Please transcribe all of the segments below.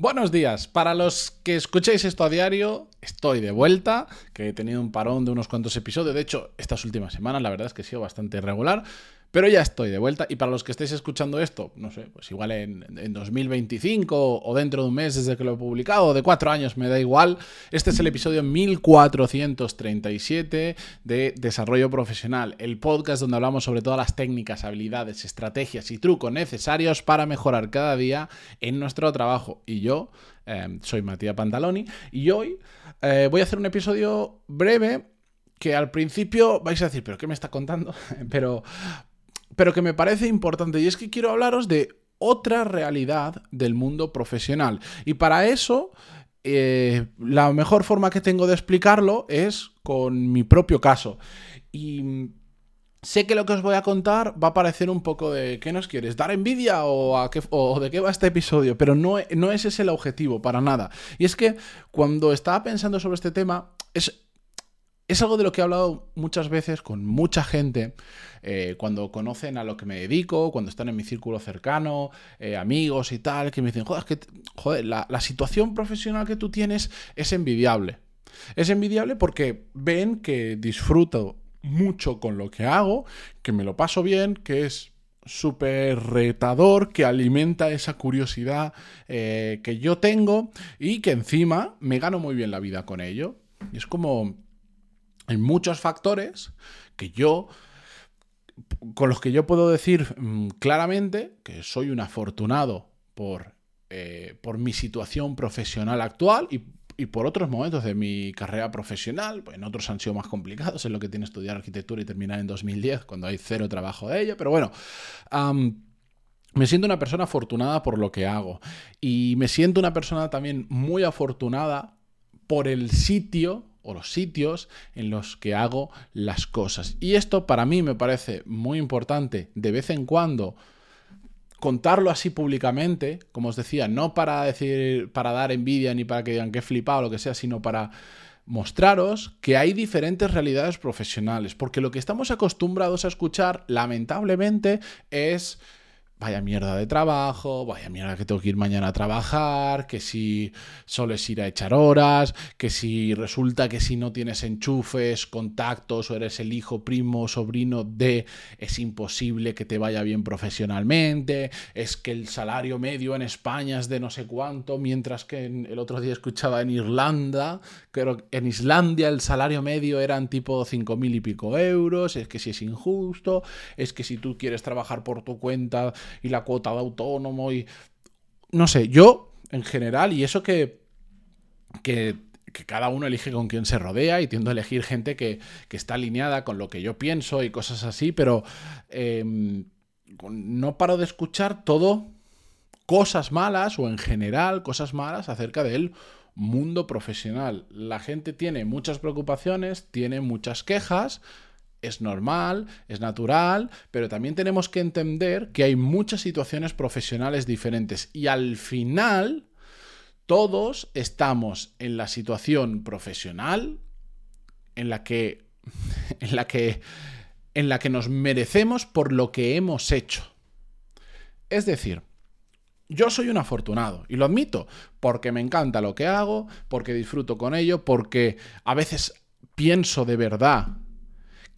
Buenos días. Para los que escuchéis esto a diario, estoy de vuelta, que he tenido un parón de unos cuantos episodios. De hecho, estas últimas semanas la verdad es que he sido bastante irregular. Pero ya estoy de vuelta y para los que estéis escuchando esto, no sé, pues igual en, 2025 o dentro de un mes desde que lo he publicado, o de cuatro años, me da igual. Este es el episodio 1437 de Desarrollo Profesional, el podcast donde hablamos sobre todas las técnicas, habilidades, estrategias y trucos necesarios para mejorar cada día en nuestro trabajo. Y yo eh, soy Matías Pantaloni y hoy eh, voy a hacer un episodio breve que al principio vais a decir, pero ¿qué me está contando? pero pero que me parece importante y es que quiero hablaros de otra realidad del mundo profesional. Y para eso, eh, la mejor forma que tengo de explicarlo es con mi propio caso. Y sé que lo que os voy a contar va a parecer un poco de ¿qué nos quieres? ¿Dar envidia o, de qué va este episodio? Pero no, no ese es el objetivo, para nada. Y es que cuando estaba pensando sobre este tema, es es algo de lo que he hablado muchas veces con mucha gente eh, cuando conocen a lo que me dedico, cuando están en mi círculo cercano, eh, amigos y tal, que me dicen, joder, que, joder la, la situación profesional que tú tienes es envidiable. Es envidiable porque ven que disfruto mucho con lo que hago, que me lo paso bien, que es súper retador, que alimenta esa curiosidad eh, que yo tengo y que encima me gano muy bien la vida con ello. Y es como hay muchos factores que yo con los que yo puedo decir mm, claramente que soy un afortunado por, eh, por mi situación profesional actual y, por otros momentos de mi carrera profesional, pues en otros han sido más complicados, es lo que tiene estudiar arquitectura y terminar en 2010, cuando hay cero trabajo de ello, pero bueno, me siento una persona afortunada por lo que hago. Y me siento una persona también muy afortunada por el sitio o los sitios en los que hago las cosas. Y esto para mí me parece muy importante de vez en cuando contarlo así públicamente, como os decía, no para decir, para dar envidia ni para que digan que he flipado o lo que sea, sino para mostraros que hay diferentes realidades profesionales, porque lo que estamos acostumbrados a escuchar, lamentablemente, es vaya mierda de trabajo, vaya mierda que tengo que ir mañana a trabajar, que si es ir a echar horas, que si resulta que si no tienes enchufes, contactos o eres el hijo, primo, sobrino de, es imposible que te vaya bien profesionalmente, es que el salario medio en España es de no sé cuánto, mientras que el otro día escuchaba en Irlanda, creo en Islandia el salario medio eran tipo cinco mil y pico euros, es que si es injusto, es que si tú quieres trabajar por tu cuenta, y la cuota de autónomo y... No sé, yo en general, y eso que, que, cada uno elige con quién se rodea y tiendo a elegir gente que, está alineada con lo que yo pienso y cosas así, pero em, no paro de escuchar todo cosas malas o en general cosas malas acerca del mundo profesional. La gente tiene muchas preocupaciones, tiene muchas quejas, es normal, es natural, pero también tenemos que entender que hay muchas situaciones profesionales diferentes y al final todos estamos en la situación profesional en la que en la que en la que nos merecemos por lo que hemos hecho. Es decir, yo soy un afortunado y lo admito, porque me encanta lo que hago, porque disfruto con ello, porque a veces pienso de verdad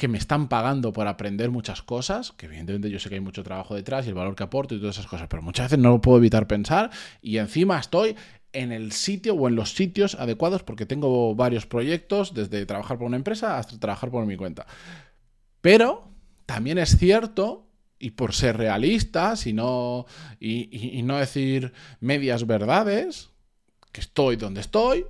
que me están pagando por aprender muchas cosas, que evidentemente yo sé que hay mucho trabajo detrás y el valor que aporto y todas esas cosas, pero muchas veces no lo puedo evitar pensar y encima estoy en el sitio o en los sitios adecuados porque tengo varios proyectos, desde trabajar por una empresa hasta trabajar por mi cuenta. Pero también es cierto, y por ser realistas y no, y, y no decir medias verdades, que estoy donde estoy,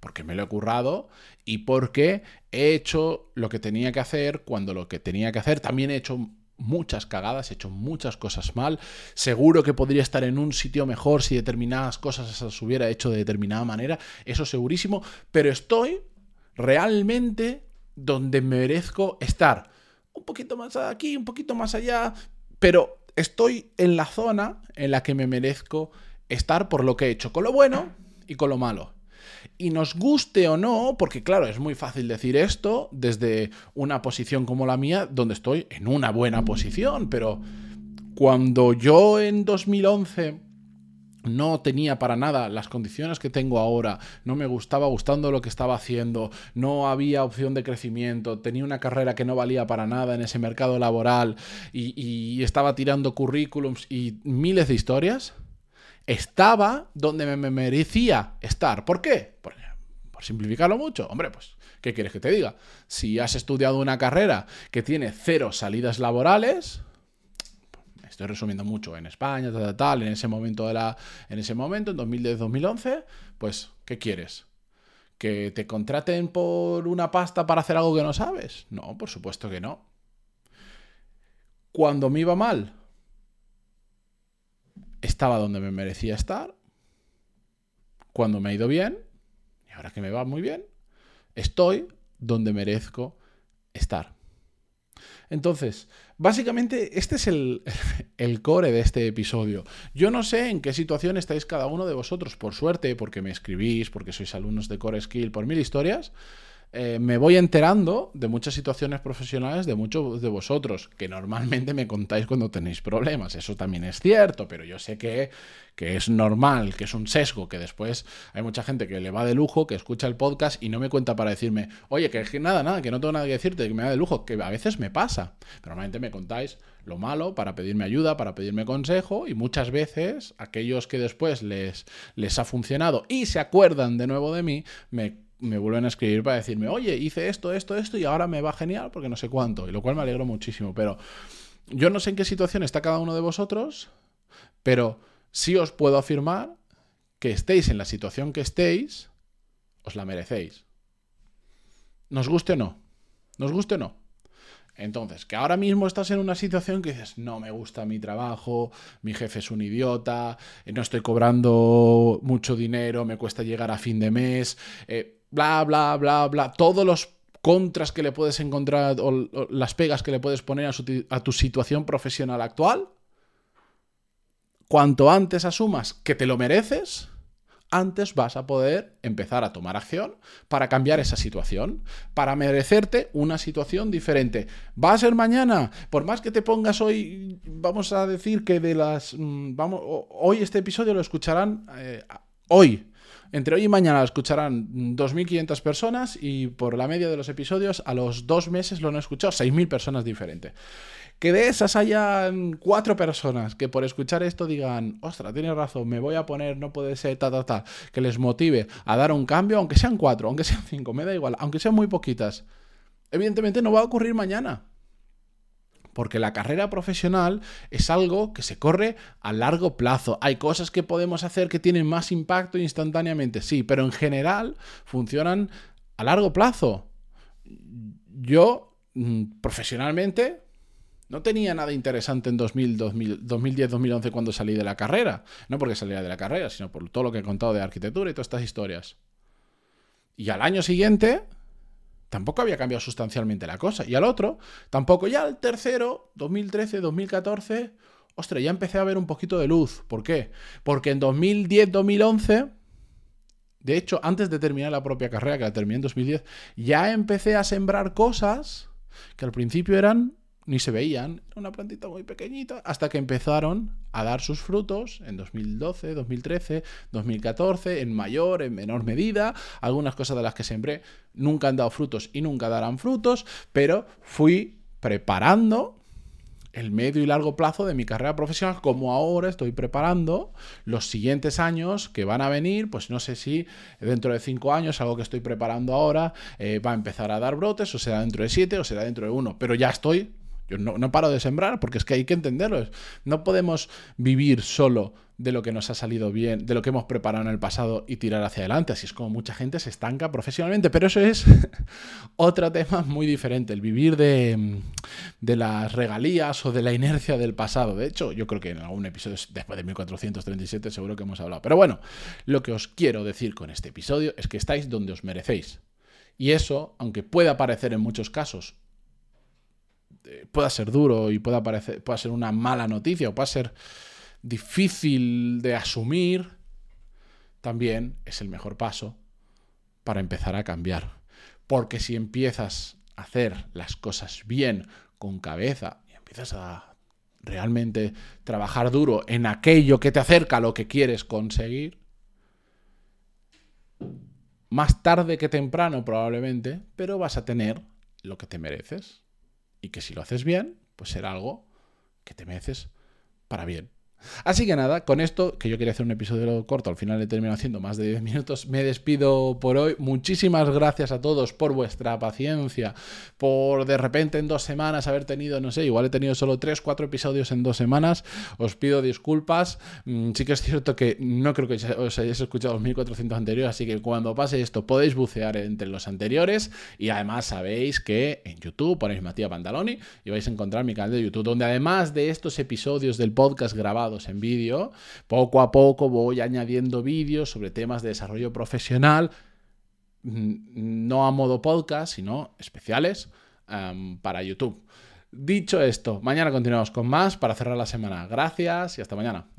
porque me lo he currado y porque he hecho lo que tenía que hacer cuando lo que tenía que hacer. También he hecho muchas cagadas, he hecho muchas cosas mal. Seguro que podría estar en un sitio mejor si determinadas cosas se hubiera hecho de determinada manera, eso segurísimo, pero estoy realmente donde merezco estar. Un poquito más aquí, un poquito más allá, pero estoy en la zona en la que me merezco estar por lo que he hecho, con lo bueno y con lo malo. Y nos guste o no, porque claro, es muy fácil decir esto desde una posición como la mía, donde estoy en una buena posición, pero cuando yo en 2011 no tenía para nada las condiciones que tengo ahora, no me gustaba gustando lo que estaba haciendo, no había opción de crecimiento, tenía una carrera que no valía para nada en ese mercado laboral y, estaba tirando currículums y miles de historias, estaba donde me merecía estar. ¿Por qué? Por, simplificarlo mucho, hombre, pues, ¿qué quieres que te diga? Si has estudiado una carrera que tiene cero salidas laborales, estoy resumiendo mucho, en España, tal, tal, tal, en ese momento de la, en ese momento, en 2010-2011, pues, ¿qué quieres? ¿Que te contraten por una pasta para hacer algo que no sabes? No, por supuesto que no. Cuando me iba mal, estaba donde me merecía estar. Cuando me ha ido bien, y ahora que me va muy bien, estoy donde merezco estar. Entonces, básicamente este es el, el, core de este episodio. Yo no sé en qué situación estáis cada uno de vosotros, por suerte, porque me escribís, porque sois alumnos de Core Skill, por mil historias. Eh, me voy enterando de muchas situaciones profesionales de muchos de vosotros, que normalmente me contáis cuando tenéis problemas. Eso también es cierto, pero yo sé que, que es normal, que es un sesgo, que después hay mucha gente que le va de lujo, que escucha el podcast y no me cuenta para decirme, oye, que, nada, nada, que no tengo nada que decirte, que me va de lujo, que a veces me pasa. Pero normalmente me contáis lo malo para pedirme ayuda, para pedirme consejo y muchas veces aquellos que después les, les ha funcionado y se acuerdan de nuevo de mí, me me vuelven a escribir para decirme, oye, hice esto, esto, esto y ahora me va genial porque no sé cuánto, y lo cual me alegro muchísimo. Pero yo no sé en qué situación está cada uno de vosotros, pero sí os puedo afirmar que estéis en la situación que estéis, os la merecéis. Nos guste o no, nos guste o no. Entonces, que ahora mismo estás en una situación que dices, no me gusta mi trabajo, mi jefe es un idiota, no estoy cobrando mucho dinero, me cuesta llegar a fin de mes. Eh, bla, bla, bla, bla, todos los contras que le puedes encontrar o, las pegas que le puedes poner a, tu situación profesional actual, cuanto antes asumas que te lo mereces, antes vas a poder empezar a tomar acción para cambiar esa situación, para merecerte una situación diferente. ¿Va a ser mañana? Por más que te pongas hoy, vamos a decir que de las... Mm, vamos, hoy este episodio lo escucharán eh, hoy, entre hoy y mañana lo escucharán 2.500 personas y por la media de los episodios a los dos meses lo han escuchado 6.000 personas diferentes. Que de esas hayan cuatro personas que por escuchar esto digan, ostras, tienes razón, me voy a poner, no puede ser, ta, ta, ta, que les motive a dar un cambio, aunque sean cuatro, aunque sean cinco, me da igual, aunque sean muy poquitas. Evidentemente no va a ocurrir mañana porque la carrera profesional es algo que se corre a largo plazo. Hay cosas que podemos hacer que tienen más impacto instantáneamente, sí, pero en general funcionan a largo plazo. Yo, mm, profesionalmente, no tenía nada interesante en 2010-2011 cuando salí de la carrera. No porque salía de la carrera, sino por todo lo que he contado de arquitectura y todas estas historias. Y al año siguiente tampoco había cambiado sustancialmente la cosa. Y al otro, tampoco. Ya al tercero, 2013, 2014, ostras, ya empecé a ver un poquito de luz. ¿Por qué? Porque en 2010, 2011, de hecho, antes de terminar la propia carrera, que la terminé en 2010, ya empecé a sembrar cosas que al principio eran ni se veían, era una plantita muy pequeñita, hasta que empezaron a dar sus frutos en 2012, 2013, 2014, en mayor, en menor medida. Algunas cosas de las que sembré nunca han dado frutos y nunca darán frutos, pero fui preparando el medio y largo plazo de mi carrera profesional, como ahora estoy preparando los siguientes años que van a venir, pues no sé si dentro de cinco años, algo que estoy preparando ahora, eh, va a empezar a dar brotes, o será dentro de siete, o será dentro de uno, pero ya estoy yo no, paro de sembrar porque es que hay que entenderlo. No podemos vivir solo de lo que nos ha salido bien, de lo que hemos preparado en el pasado y tirar hacia adelante. Así es como mucha gente se estanca profesionalmente. Pero eso es otro tema muy diferente, el vivir de, de, las regalías o de la inercia del pasado. De hecho, yo creo que en algún episodio después de 1437 seguro que hemos hablado. Pero bueno, lo que os quiero decir con este episodio es que estáis donde os merecéis. Y eso, aunque pueda parecer en muchos casos pueda ser duro y pueda, parecer, pueda ser una mala noticia o pueda ser difícil de asumir, también es el mejor paso para empezar a cambiar. Porque si empiezas a hacer las cosas bien, con cabeza, y empiezas a realmente trabajar duro en aquello que te acerca a lo que quieres conseguir, más tarde que temprano probablemente, pero vas a tener lo que te mereces. Y que si lo haces bien, pues será algo que te mereces para bien. Así que nada, con esto, que yo quería hacer un episodio corto, al final he terminado haciendo más de 10 minutos, me despido por hoy. Muchísimas gracias a todos por vuestra paciencia, por de repente en dos semanas haber tenido, no sé, igual he tenido solo 3, 4 episodios en dos semanas. Os pido disculpas. Mm, sí que es cierto que no creo que os hayáis escuchado los 1400 anteriores, así que cuando pase esto podéis bucear entre los anteriores y además sabéis que en YouTube ponéis Matías Pantaloni y vais a encontrar mi canal de YouTube, donde además de estos episodios del podcast en vídeo. Poco a poco voy añadiendo vídeos sobre temas de desarrollo profesional, mm, no a modo podcast, sino especiales em, para YouTube. Dicho esto, mañana continuamos con más para cerrar la semana. Gracias y hasta mañana.